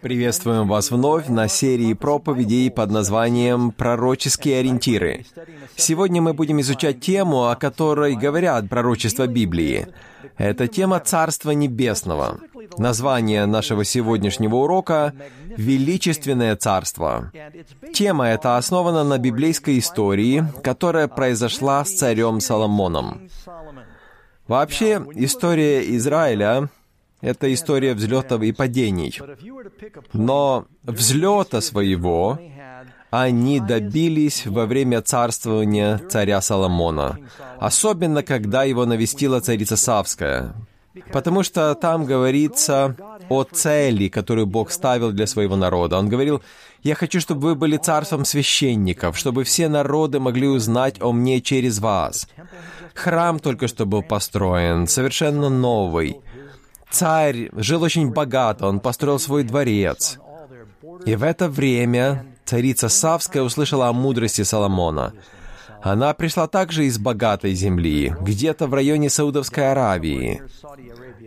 Приветствуем вас вновь на серии проповедей под названием «Пророческие ориентиры». Сегодня мы будем изучать тему, о которой говорят пророчества Библии. Это тема Царства Небесного. Название нашего сегодняшнего урока — «Величественное Царство». Тема эта основана на библейской истории, которая произошла с царем Соломоном. Вообще, история Израиля это история взлетов и падений. Но взлета своего они добились во время царствования царя Соломона, особенно когда его навестила царица Савская, потому что там говорится о цели, которую Бог ставил для своего народа. Он говорил, «Я хочу, чтобы вы были царством священников, чтобы все народы могли узнать о мне через вас». Храм только что был построен, совершенно новый — Царь жил очень богато, он построил свой дворец. И в это время царица Савская услышала о мудрости Соломона. Она пришла также из богатой земли, где-то в районе Саудовской Аравии.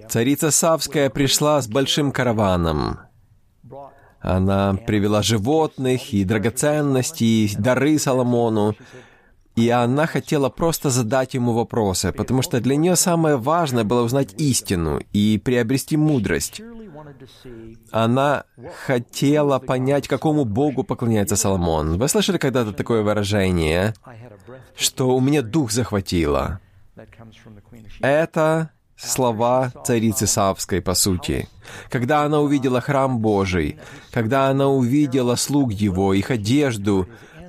Царица Савская пришла с большим караваном. Она привела животных и драгоценности, и дары Соломону, и она хотела просто задать ему вопросы, потому что для нее самое важное было узнать истину и приобрести мудрость. Она хотела понять, какому Богу поклоняется Соломон. Вы слышали когда-то такое выражение, что у меня дух захватило? Это слова царицы Савской, по сути. Когда она увидела храм Божий, когда она увидела слуг его, их одежду,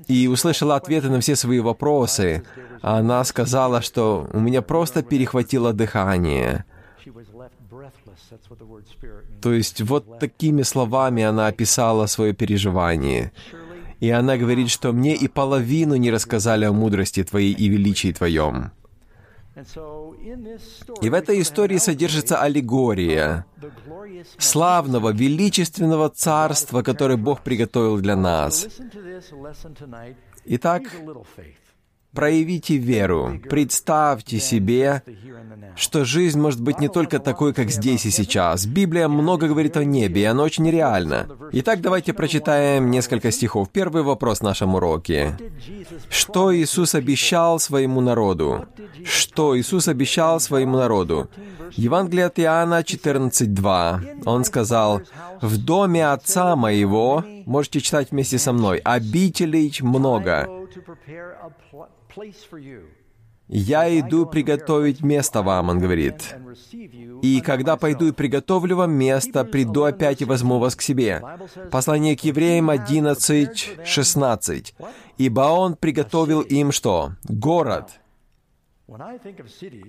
и услышала ответы на все свои вопросы. Она сказала, что у меня просто перехватило дыхание. То есть вот такими словами она описала свое переживание. И она говорит, что мне и половину не рассказали о мудрости Твоей и величии Твоем. И в этой истории содержится аллегория славного, величественного царства, которое Бог приготовил для нас. Итак, проявите веру. Представьте себе, что жизнь может быть не только такой, как здесь и сейчас. Библия много говорит о небе, и оно очень реально. Итак, давайте прочитаем несколько стихов. Первый вопрос в нашем уроке. Что Иисус обещал своему народу? Что Иисус обещал своему народу? Евангелие от Иоанна 14.2. Он сказал, «В доме Отца Моего, можете читать вместе со мной, обителей много, «Я иду приготовить место вам», он говорит. «И когда пойду и приготовлю вам место, приду опять и возьму вас к себе». Послание к евреям 11, 16. «Ибо он приготовил им что? Город».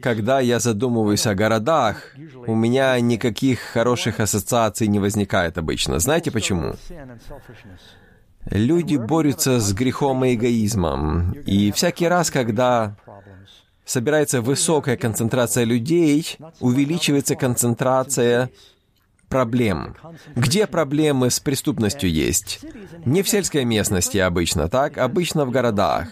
Когда я задумываюсь о городах, у меня никаких хороших ассоциаций не возникает обычно. Знаете почему? Люди борются с грехом и эгоизмом. И всякий раз, когда собирается высокая концентрация людей, увеличивается концентрация проблем. Где проблемы с преступностью есть? Не в сельской местности обычно, так? Обычно в городах.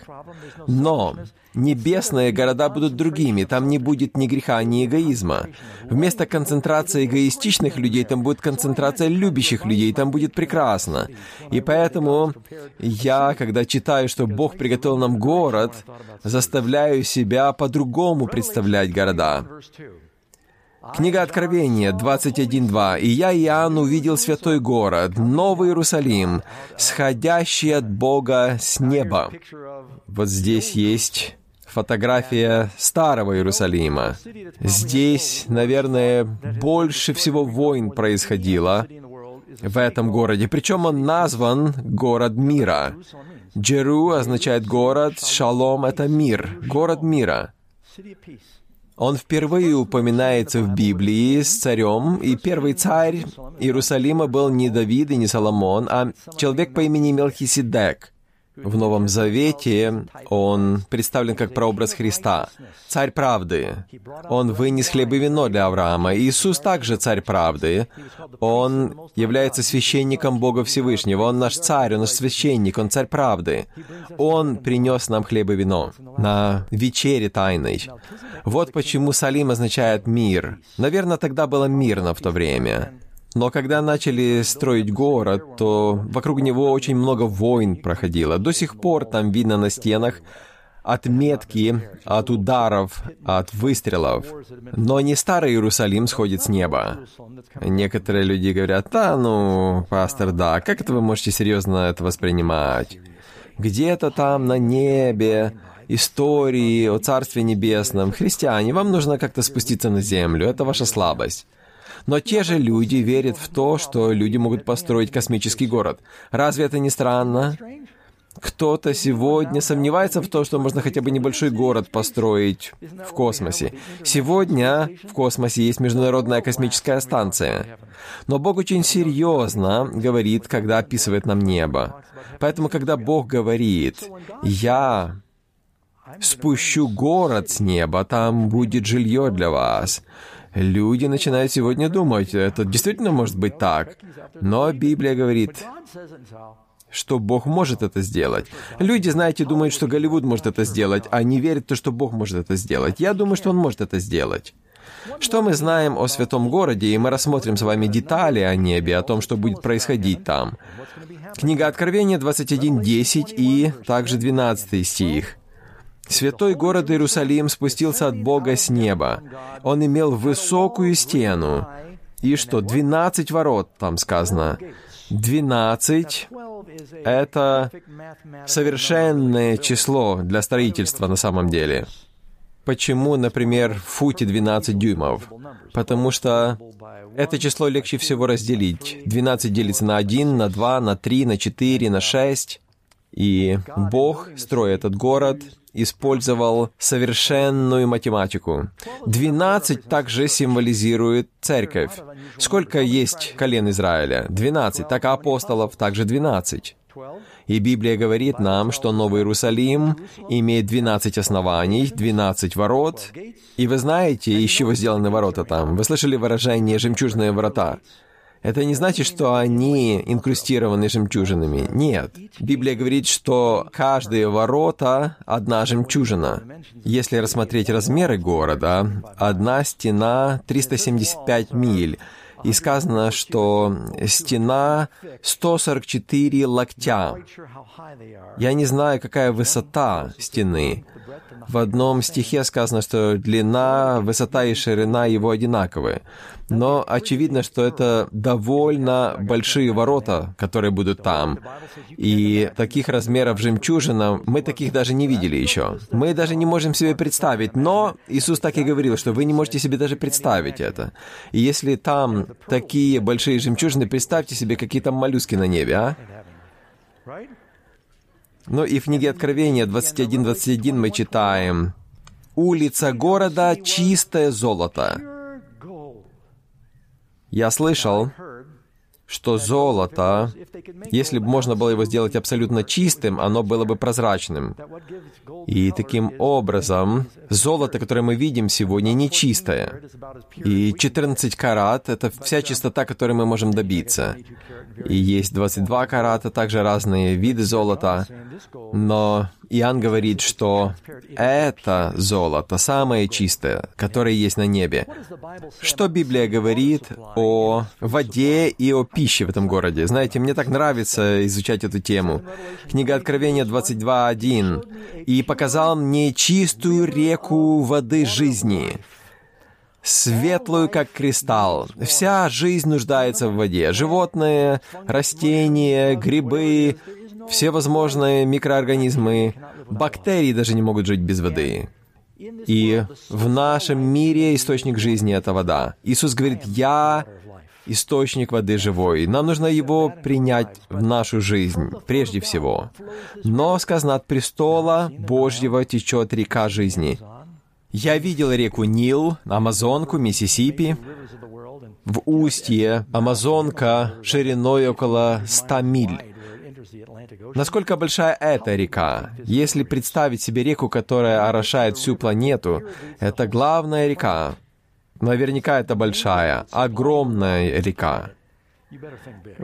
Но небесные города будут другими, там не будет ни греха, ни эгоизма. Вместо концентрации эгоистичных людей, там будет концентрация любящих людей, там будет прекрасно. И поэтому я, когда читаю, что Бог приготовил нам город, заставляю себя по-другому представлять города. Книга Откровения 21.2. «И я, Иоанн, увидел святой город, Новый Иерусалим, сходящий от Бога с неба». Вот здесь есть фотография старого Иерусалима. Здесь, наверное, больше всего войн происходило в этом городе. Причем он назван «город мира». Джеру означает «город», «шалом» — это «мир», «город мира». Он впервые упоминается в Библии с царем, и первый царь Иерусалима был не Давид и не Соломон, а человек по имени Мелхиседек — в Новом Завете он представлен как прообраз Христа, царь правды. Он вынес хлеб и вино для Авраама. Иисус также царь правды. Он является священником Бога Всевышнего. Он наш царь, он наш священник, он царь правды. Он принес нам хлеб и вино на вечере тайной. Вот почему Салим означает «мир». Наверное, тогда было мирно в то время. Но когда начали строить город, то вокруг него очень много войн проходило. До сих пор там видно на стенах отметки от ударов, от выстрелов. Но не старый Иерусалим сходит с неба. Некоторые люди говорят, да, ну, пастор, да, как это вы можете серьезно это воспринимать? Где-то там на небе истории о Царстве Небесном. Христиане, вам нужно как-то спуститься на землю, это ваша слабость. Но те же люди верят в то, что люди могут построить космический город. Разве это не странно? Кто-то сегодня сомневается в том, что можно хотя бы небольшой город построить в космосе. Сегодня в космосе есть Международная космическая станция. Но Бог очень серьезно говорит, когда описывает нам небо. Поэтому, когда Бог говорит, «Я спущу город с неба, там будет жилье для вас», Люди начинают сегодня думать, это действительно может быть так. Но Библия говорит, что Бог может это сделать. Люди, знаете, думают, что Голливуд может это сделать, а не верят в то, что Бог может это сделать. Я думаю, что Он может это сделать. Что мы знаем о святом городе, и мы рассмотрим с вами детали о небе, о том, что будет происходить там. Книга Откровения 21.10 и также 12 стих. Святой город Иерусалим спустился от Бога с неба. Он имел высокую стену. И что, 12 ворот, там сказано. 12 — это совершенное число для строительства на самом деле. Почему, например, в футе 12 дюймов? Потому что это число легче всего разделить. 12 делится на 1, на 2, на 3, на 4, на 6. И Бог, строя этот город, использовал совершенную математику. 12 также символизирует церковь. Сколько есть колен Израиля? 12. Так апостолов также 12. И Библия говорит нам, что Новый Иерусалим имеет 12 оснований, 12 ворот. И вы знаете, из чего сделаны ворота там? Вы слышали выражение «жемчужные врата»? Это не значит, что они инкрустированы жемчужинами. Нет. Библия говорит, что каждые ворота — одна жемчужина. Если рассмотреть размеры города, одна стена 375 миль, и сказано, что стена 144 локтя. Я не знаю, какая высота стены. В одном стихе сказано, что длина, высота и ширина его одинаковые. Но очевидно, что это довольно большие ворота, которые будут там. И таких размеров жемчужина мы таких даже не видели еще. Мы даже не можем себе представить. Но Иисус так и говорил, что вы не можете себе даже представить это. И если там такие большие жемчужины, представьте себе, какие там моллюски на небе, а? Ну и в книге Откровения 21.21 мы читаем «Улица города — чистое золото». Я слышал, что золото, если бы можно было его сделать абсолютно чистым, оно было бы прозрачным. И таким образом, золото, которое мы видим сегодня, не чистое. И 14 карат — это вся чистота, которой мы можем добиться. И есть 22 карата, также разные виды золота. Но Иоанн говорит, что это золото, самое чистое, которое есть на небе. Что Библия говорит о воде и о пище в этом городе? Знаете, мне так нравится изучать эту тему. Книга Откровения 22.1. «И показал мне чистую реку воды жизни» светлую, как кристалл. Вся жизнь нуждается в воде. Животные, растения, грибы, все возможные микроорганизмы, бактерии даже не могут жить без воды. И в нашем мире источник жизни — это вода. Иисус говорит, «Я источник воды живой. Нам нужно его принять в нашу жизнь, прежде всего. Но, сказано, от престола Божьего течет река жизни. Я видел реку Нил, Амазонку, Миссисипи. В устье Амазонка шириной около 100 миль. Насколько большая эта река? Если представить себе реку, которая орошает всю планету, это главная река. Наверняка это большая, огромная река.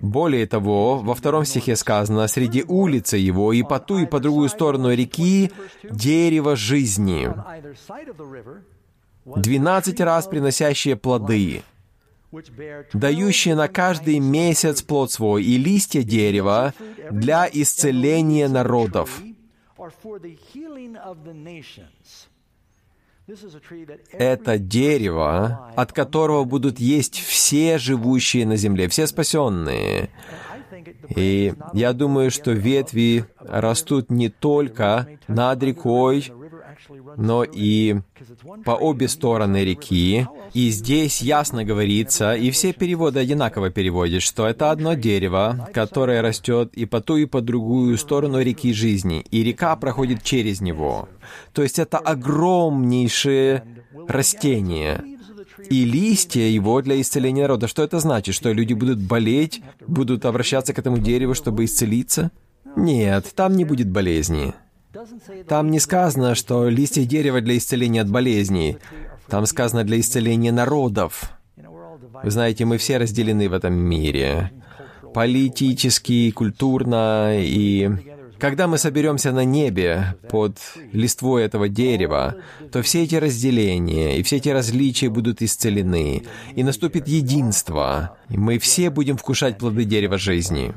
Более того, во втором стихе сказано, «Среди улицы его и по ту и по другую сторону реки дерево жизни, двенадцать раз приносящее плоды, дающее на каждый месяц плод свой, и листья дерева для исцеления народов. Это дерево, от которого будут есть все живущие на земле, все спасенные. И я думаю, что ветви растут не только над рекой, но и по обе стороны реки. И здесь ясно говорится, и все переводы одинаково переводят, что это одно дерево, которое растет и по ту, и по другую сторону реки жизни, и река проходит через него. То есть это огромнейшее растение. И листья его для исцеления народа. Что это значит? Что люди будут болеть, будут обращаться к этому дереву, чтобы исцелиться? Нет, там не будет болезни. Там не сказано, что листья дерева для исцеления от болезней. Там сказано для исцеления народов. Вы знаете, мы все разделены в этом мире. Политически, культурно и... Когда мы соберемся на небе под листвой этого дерева, то все эти разделения и все эти различия будут исцелены, и наступит единство, и мы все будем вкушать плоды дерева жизни.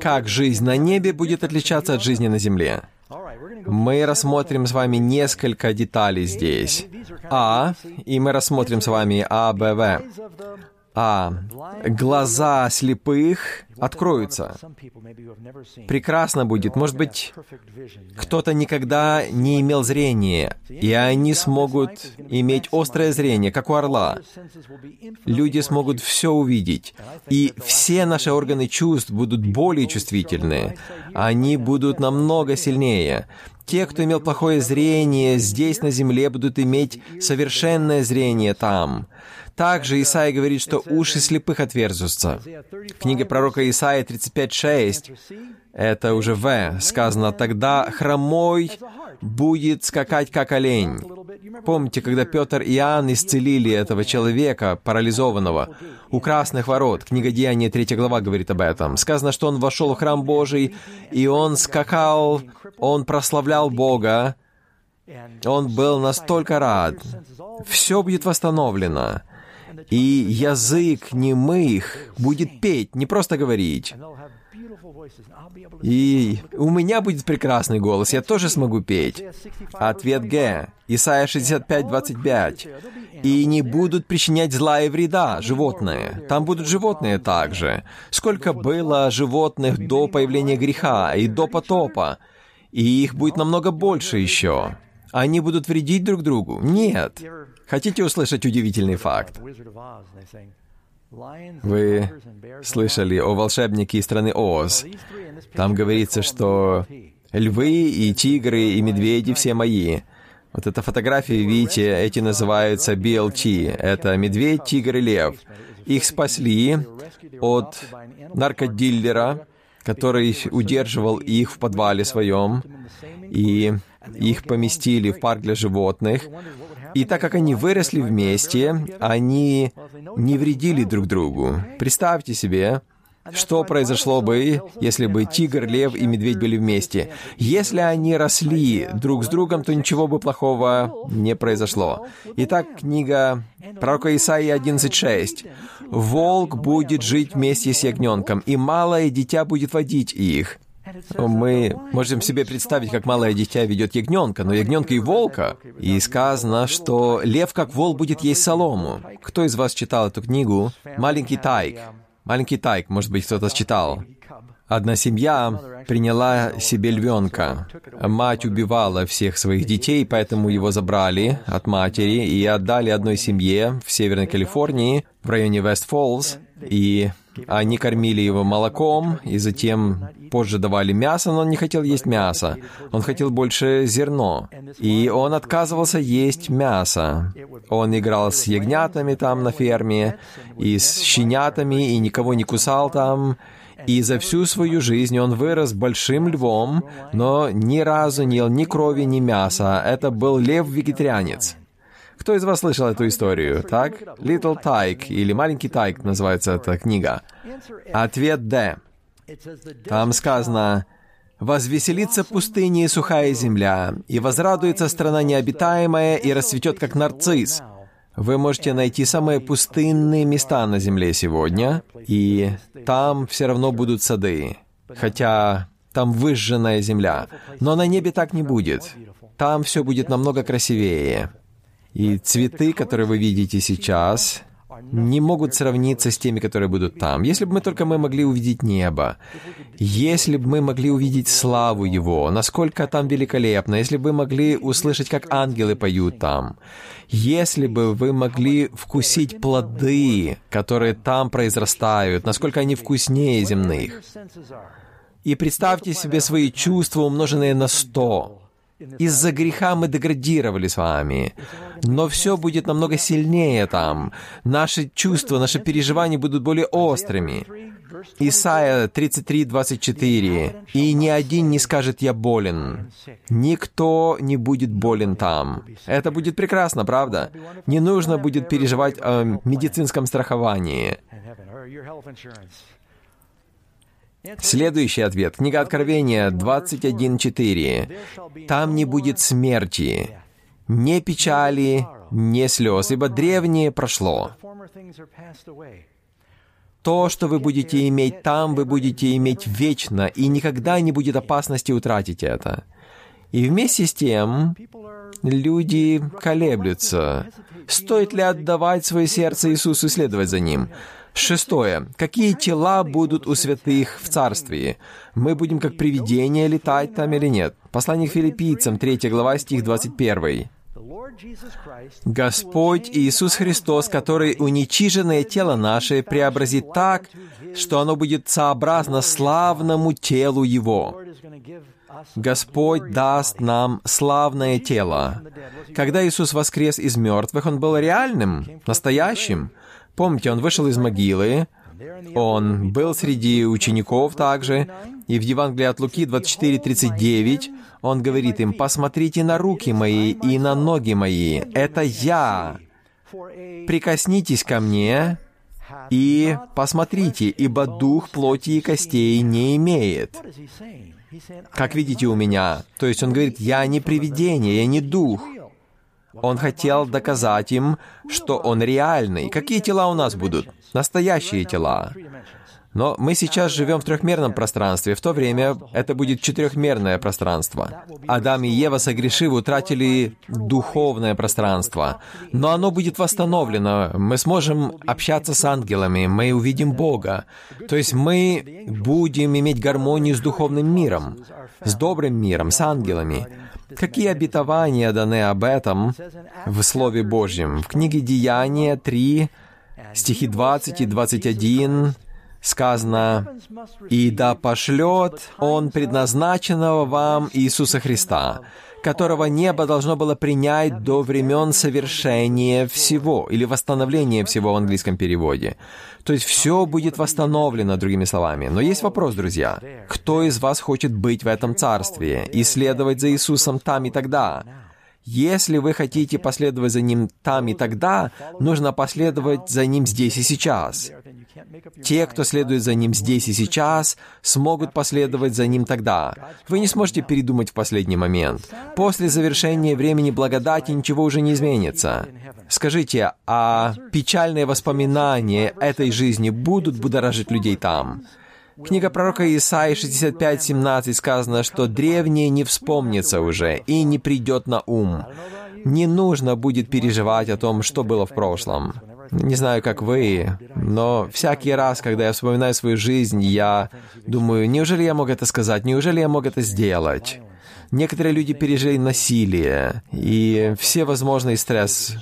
Как жизнь на небе будет отличаться от жизни на земле? Мы рассмотрим с вами несколько деталей здесь. А, и мы рассмотрим с вами А, Б, В а глаза слепых откроются. Прекрасно будет. Может быть, кто-то никогда не имел зрения, и они смогут иметь острое зрение, как у орла. Люди смогут все увидеть, и все наши органы чувств будут более чувствительны. Они будут намного сильнее. Те, кто имел плохое зрение здесь на земле, будут иметь совершенное зрение там. Также Исаия говорит, что уши слепых отверзутся. В книге пророка Исаия 35.6, это уже В, сказано, «Тогда хромой будет скакать, как олень». Помните, когда Петр и Иоанн исцелили этого человека, парализованного, у красных ворот, книга Деяния 3 глава говорит об этом. Сказано, что он вошел в храм Божий, и он скакал, он прославлял Бога, он был настолько рад. Все будет восстановлено и язык немых будет петь, не просто говорить. И у меня будет прекрасный голос, я тоже смогу петь. Ответ Г. Исайя 65, 25. «И не будут причинять зла и вреда животные». Там будут животные также. Сколько было животных до появления греха и до потопа. И их будет намного больше еще. Они будут вредить друг другу? Нет. Хотите услышать удивительный факт? Вы слышали о волшебнике из страны Оз. Там говорится, что львы и тигры и медведи все мои. Вот эта фотография, видите, эти называются BLT. Это медведь, тигр и лев. Их спасли от наркодиллера, который удерживал их в подвале своем, и их поместили в парк для животных. И так как они выросли вместе, они не вредили друг другу. Представьте себе, что произошло бы, если бы тигр, лев и медведь были вместе? Если они росли друг с другом, то ничего бы плохого не произошло. Итак, книга пророка Исаии 11.6. «Волк будет жить вместе с ягненком, и малое дитя будет водить их». Мы можем себе представить, как малое дитя ведет ягненка, но ягненка и волка. И сказано, что лев как вол будет есть солому. Кто из вас читал эту книгу? «Маленький тайк». «Маленький тайк», может быть, кто-то читал. Одна семья приняла себе львенка. Мать убивала всех своих детей, поэтому его забрали от матери и отдали одной семье в Северной Калифорнии, в районе Вест-Фоллс. И они кормили его молоком, и затем позже давали мясо, но он не хотел есть мясо. Он хотел больше зерно. И он отказывался есть мясо. Он играл с ягнятами там на ферме, и с щенятами, и никого не кусал там. И за всю свою жизнь он вырос большим львом, но ни разу не ел ни крови, ни мяса. Это был лев-вегетарианец. Кто из вас слышал эту историю, так? Little Tyke или Маленький Тайк называется эта книга. Ответ Д. Там сказано, Возвеселится пустыня и сухая земля, и возрадуется страна необитаемая, и расцветет, как нарцисс. Вы можете найти самые пустынные места на земле сегодня, и там все равно будут сады. Хотя там выжженная земля. Но на небе так не будет. Там все будет намного красивее. И цветы, которые вы видите сейчас, не могут сравниться с теми, которые будут там. Если бы мы только мы могли увидеть небо, если бы мы могли увидеть славу Его, насколько там великолепно, если бы мы могли услышать, как ангелы поют там, если бы вы могли вкусить плоды, которые там произрастают, насколько они вкуснее земных. И представьте себе свои чувства, умноженные на сто. Из-за греха мы деградировали с вами. Но все будет намного сильнее там. Наши чувства, наши переживания будут более острыми. Исайя 33, 24. «И ни один не скажет, я болен. Никто не будет болен там». Это будет прекрасно, правда? Не нужно будет переживать о медицинском страховании. Следующий ответ. Книга Откровения 21.4. «Там не будет смерти, не печали, не слез, ибо древнее прошло». То, что вы будете иметь там, вы будете иметь вечно, и никогда не будет опасности утратить это. И вместе с тем люди колеблются. Стоит ли отдавать свое сердце Иисусу и следовать за Ним? Шестое. Какие тела будут у святых в Царстве? Мы будем как привидения летать там или нет? Послание к филиппийцам, 3 глава, стих 21. Господь Иисус Христос, который уничиженное тело наше преобразит так, что оно будет сообразно славному телу Его. Господь даст нам славное тело. Когда Иисус воскрес из мертвых, Он был реальным, настоящим. Помните, он вышел из могилы, он был среди учеников также, и в Евангелии от Луки 24:39 он говорит им, «Посмотрите на руки мои и на ноги мои, это я. Прикоснитесь ко мне и посмотрите, ибо дух плоти и костей не имеет». Как видите у меня, то есть он говорит, «Я не привидение, я не дух». Он хотел доказать им, что Он реальный. Какие тела у нас будут? Настоящие тела. Но мы сейчас живем в трехмерном пространстве, в то время это будет четырехмерное пространство. Адам и Ева, согрешив, утратили духовное пространство. Но оно будет восстановлено. Мы сможем общаться с ангелами, мы увидим Бога. То есть мы будем иметь гармонию с духовным миром, с добрым миром, с ангелами. Какие обетования даны об этом в Слове Божьем? В книге Деяния 3, стихи 20 и 21 сказано, «И да пошлет Он предназначенного вам Иисуса Христа, которого небо должно было принять до времен совершения всего, или восстановления всего в английском переводе. То есть все будет восстановлено, другими словами. Но есть вопрос, друзья. Кто из вас хочет быть в этом царстве и следовать за Иисусом там и тогда? Если вы хотите последовать за Ним там и тогда, нужно последовать за Ним здесь и сейчас. Те, кто следует за Ним здесь и сейчас, смогут последовать за Ним тогда. Вы не сможете передумать в последний момент. После завершения времени благодати ничего уже не изменится. Скажите, а печальные воспоминания этой жизни будут будоражить людей там? Книга пророка Исаии 65:17 сказано, что древнее не вспомнится уже и не придет на ум. Не нужно будет переживать о том, что было в прошлом. Не знаю, как вы, но всякий раз, когда я вспоминаю свою жизнь, я думаю, неужели я мог это сказать, неужели я мог это сделать? Некоторые люди пережили насилие и все возможные стресс.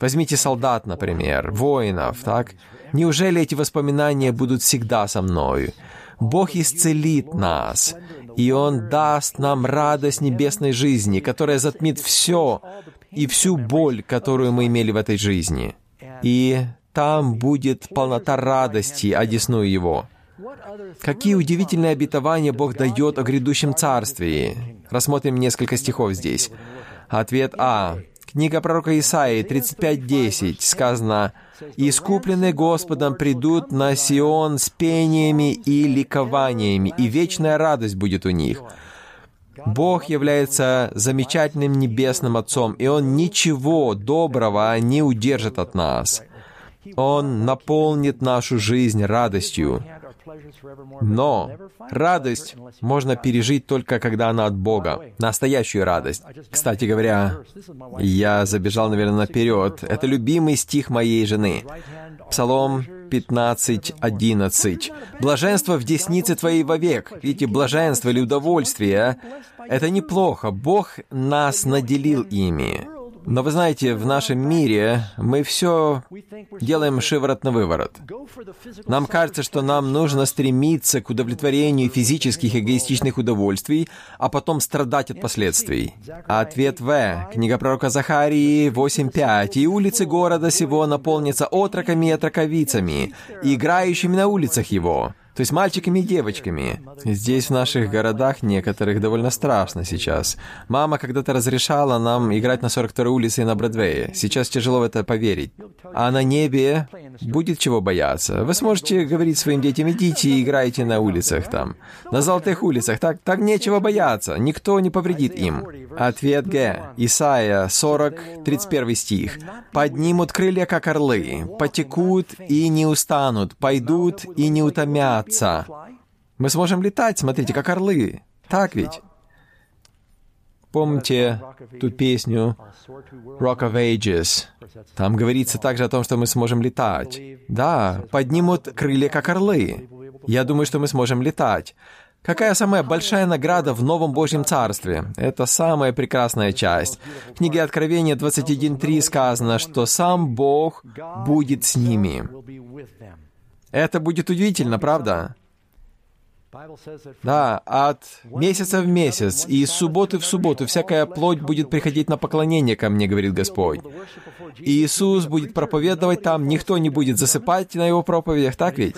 Возьмите солдат, например, воинов, так? Неужели эти воспоминания будут всегда со мной? Бог исцелит нас, и Он даст нам радость небесной жизни, которая затмит все и всю боль, которую мы имели в этой жизни. И там будет полнота радости, одесную Его. Какие удивительные обетования Бог дает о грядущем царстве. Рассмотрим несколько стихов здесь. Ответ А. Книга пророка Исаии 35.10 сказано, «Искупленные Господом придут на Сион с пениями и ликованиями, и вечная радость будет у них». Бог является замечательным небесным Отцом, и Он ничего доброго не удержит от нас. Он наполнит нашу жизнь радостью. Но радость можно пережить только когда она от Бога. Настоящую радость. Кстати говоря, я забежал, наверное, наперед. Это любимый стих моей жены. Псалом 15.11. «Блаженство в деснице твоей вовек». Видите, блаженство или удовольствие — это неплохо. Бог нас наделил ими. Но вы знаете, в нашем мире мы все делаем шиворот на выворот. Нам кажется, что нам нужно стремиться к удовлетворению физических эгоистичных удовольствий, а потом страдать от последствий. А ответ В. Книга пророка Захарии 8.5. «И улицы города сего наполнятся отроками и отроковицами, играющими на улицах его». То есть мальчиками и девочками. Здесь, в наших городах, некоторых довольно страшно сейчас. Мама когда-то разрешала нам играть на 42-й улице и на Бродвее. Сейчас тяжело в это поверить. А на небе будет чего бояться. Вы сможете говорить своим детям, идите и играйте на улицах там. На золотых улицах. Так, так нечего бояться. Никто не повредит им. Ответ Г. Исайя 40, 31 стих. «Поднимут крылья, как орлы, потекут и не устанут, пойдут и не утомят, Отца. Мы сможем летать, смотрите, как орлы. Так ведь? Помните ту песню Rock of Ages? Там говорится также о том, что мы сможем летать. Да, поднимут крылья, как орлы. Я думаю, что мы сможем летать. Какая самая большая награда в Новом Божьем Царстве? Это самая прекрасная часть. В книге Откровения 21.3 сказано, что сам Бог будет с ними. Это будет удивительно, правда? Да, от месяца в месяц и из субботы в субботу всякая плоть будет приходить на поклонение ко мне, говорит Господь. И Иисус будет проповедовать там, никто не будет засыпать на его проповедях, так ведь?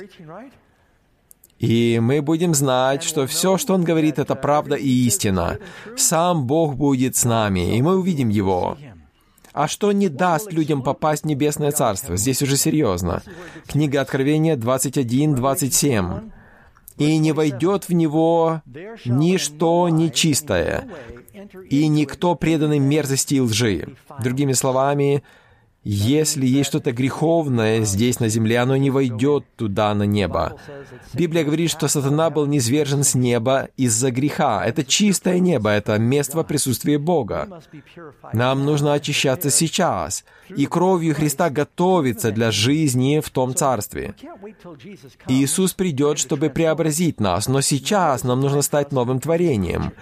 И мы будем знать, что все, что Он говорит, это правда и истина. Сам Бог будет с нами, и мы увидим Его. А что не даст людям попасть в Небесное Царство? Здесь уже серьезно. Книга Откровения 21-27. «И не войдет в него ничто нечистое, и никто преданный мерзости и лжи». Другими словами, если есть что-то греховное здесь на земле, оно не войдет туда, на небо. Библия говорит, что сатана был низвержен с неба из-за греха. Это чистое небо, это место присутствия Бога. Нам нужно очищаться сейчас, и кровью Христа готовиться для жизни в том царстве. Иисус придет, чтобы преобразить нас, но сейчас нам нужно стать новым творением.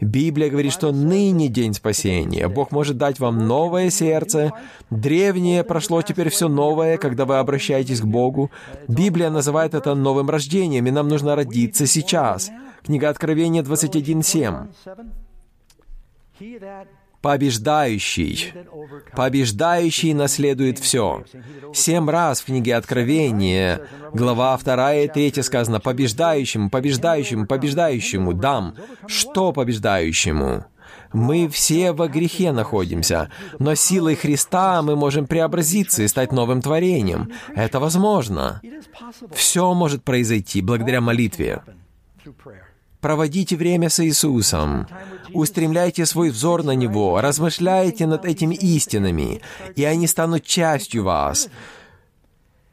Библия говорит, что ныне день спасения. Бог может дать вам новое сердце. Древнее прошло, теперь все новое, когда вы обращаетесь к Богу. Библия называет это новым рождением, и нам нужно родиться сейчас. Книга Откровения 21.7 побеждающий. Побеждающий наследует все. Семь раз в книге Откровения, глава 2 и 3 сказано «побеждающему, побеждающему, побеждающему дам». Что побеждающему? Мы все во грехе находимся, но силой Христа мы можем преобразиться и стать новым творением. Это возможно. Все может произойти благодаря молитве. Проводите время с Иисусом. Устремляйте свой взор на Него, размышляйте над этими истинами, и они станут частью вас.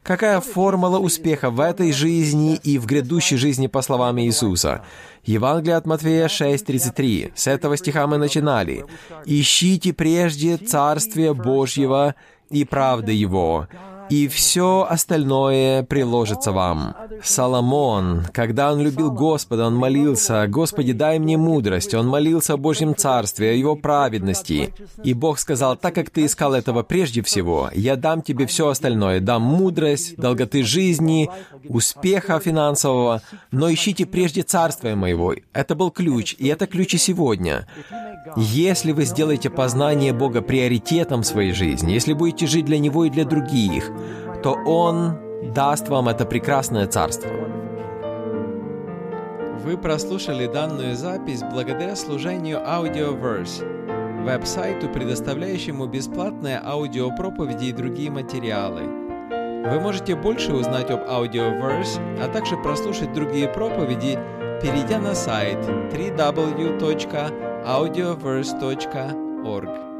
Какая формула успеха в этой жизни и в грядущей жизни по словам Иисуса? Евангелие от Матфея 6.33. С этого стиха мы начинали. «Ищите прежде Царствие Божьего и правды Его, и все остальное приложится вам. Соломон, когда он любил Господа, он молился, «Господи, дай мне мудрость». Он молился о Божьем Царстве, о Его праведности. И Бог сказал, «Так как ты искал этого прежде всего, я дам тебе все остальное, дам мудрость, долготы жизни, успеха финансового, но ищите прежде Царствия моего». Это был ключ, и это ключ и сегодня. Если вы сделаете познание Бога приоритетом своей жизни, если будете жить для Него и для других, то Он даст вам это прекрасное царство. Вы прослушали данную запись благодаря служению Audioverse. веб-сайту, предоставляющему бесплатные аудиопроповеди и другие материалы. Вы можете больше узнать об Audioverse, а также прослушать другие проповеди, перейдя на сайт www.audioverse.org.